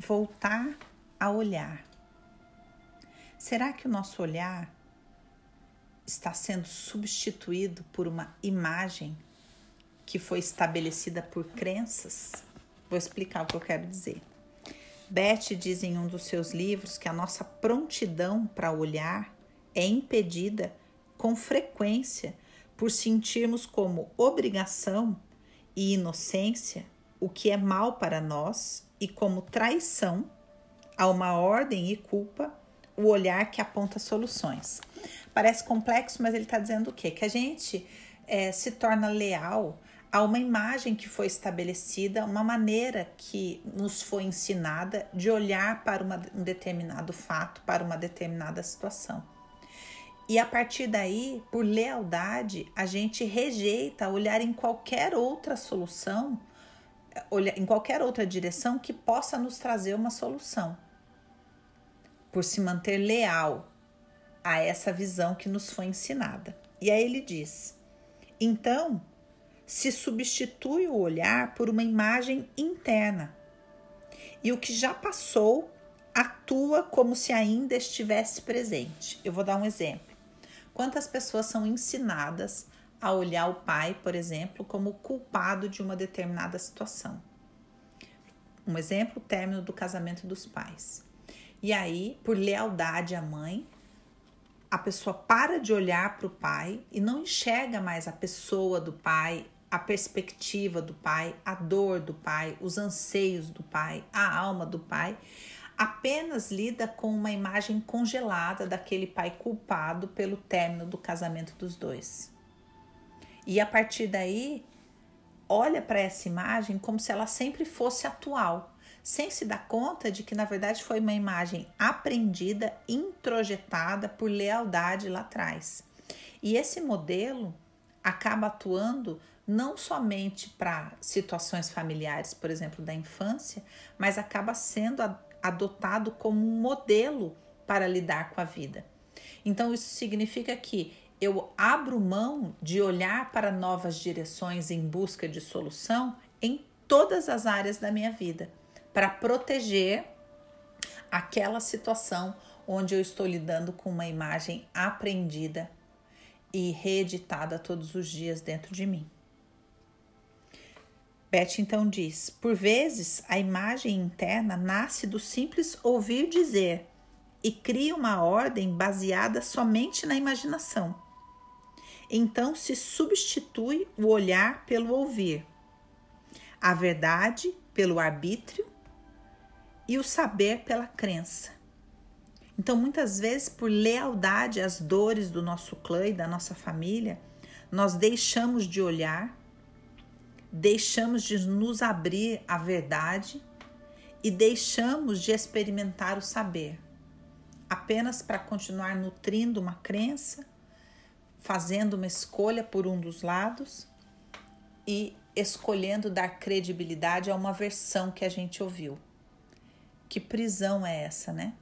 voltar a olhar. Será que o nosso olhar está sendo substituído por uma imagem que foi estabelecida por crenças? Vou explicar o que eu quero dizer. Beth diz em um dos seus livros que a nossa prontidão para olhar é impedida com frequência por sentirmos como obrigação e inocência o que é mal para nós e como traição a uma ordem e culpa o olhar que aponta soluções. Parece complexo, mas ele está dizendo o quê? Que a gente é, se torna leal a uma imagem que foi estabelecida, uma maneira que nos foi ensinada de olhar para uma, um determinado fato, para uma determinada situação. E a partir daí, por lealdade, a gente rejeita olhar em qualquer outra solução, em qualquer outra direção que possa nos trazer uma solução. Por se manter leal a essa visão que nos foi ensinada. E aí ele diz: então, se substitui o olhar por uma imagem interna. E o que já passou atua como se ainda estivesse presente. Eu vou dar um exemplo. Quantas pessoas são ensinadas a olhar o pai, por exemplo, como culpado de uma determinada situação? Um exemplo, o término do casamento dos pais. E aí, por lealdade à mãe, a pessoa para de olhar para o pai e não enxerga mais a pessoa do pai, a perspectiva do pai, a dor do pai, os anseios do pai, a alma do pai, apenas lida com uma imagem congelada daquele pai culpado pelo término do casamento dos dois. E a partir daí, olha para essa imagem como se ela sempre fosse atual, sem se dar conta de que na verdade foi uma imagem aprendida, introjetada por lealdade lá atrás. E esse modelo acaba atuando não somente para situações familiares, por exemplo, da infância, mas acaba sendo adotado como um modelo para lidar com a vida. Então, isso significa que eu abro mão de olhar para novas direções em busca de solução em todas as áreas da minha vida, para proteger aquela situação onde eu estou lidando com uma imagem aprendida e reeditada todos os dias dentro de mim. Beth então diz: por vezes a imagem interna nasce do simples ouvir dizer e cria uma ordem baseada somente na imaginação. Então se substitui o olhar pelo ouvir, a verdade pelo arbítrio e o saber pela crença. Então, muitas vezes, por lealdade às dores do nosso clã e da nossa família, nós deixamos de olhar deixamos de nos abrir à verdade e deixamos de experimentar o saber, apenas para continuar nutrindo uma crença, fazendo uma escolha por um dos lados e escolhendo dar credibilidade a uma versão que a gente ouviu. Que prisão é essa, né?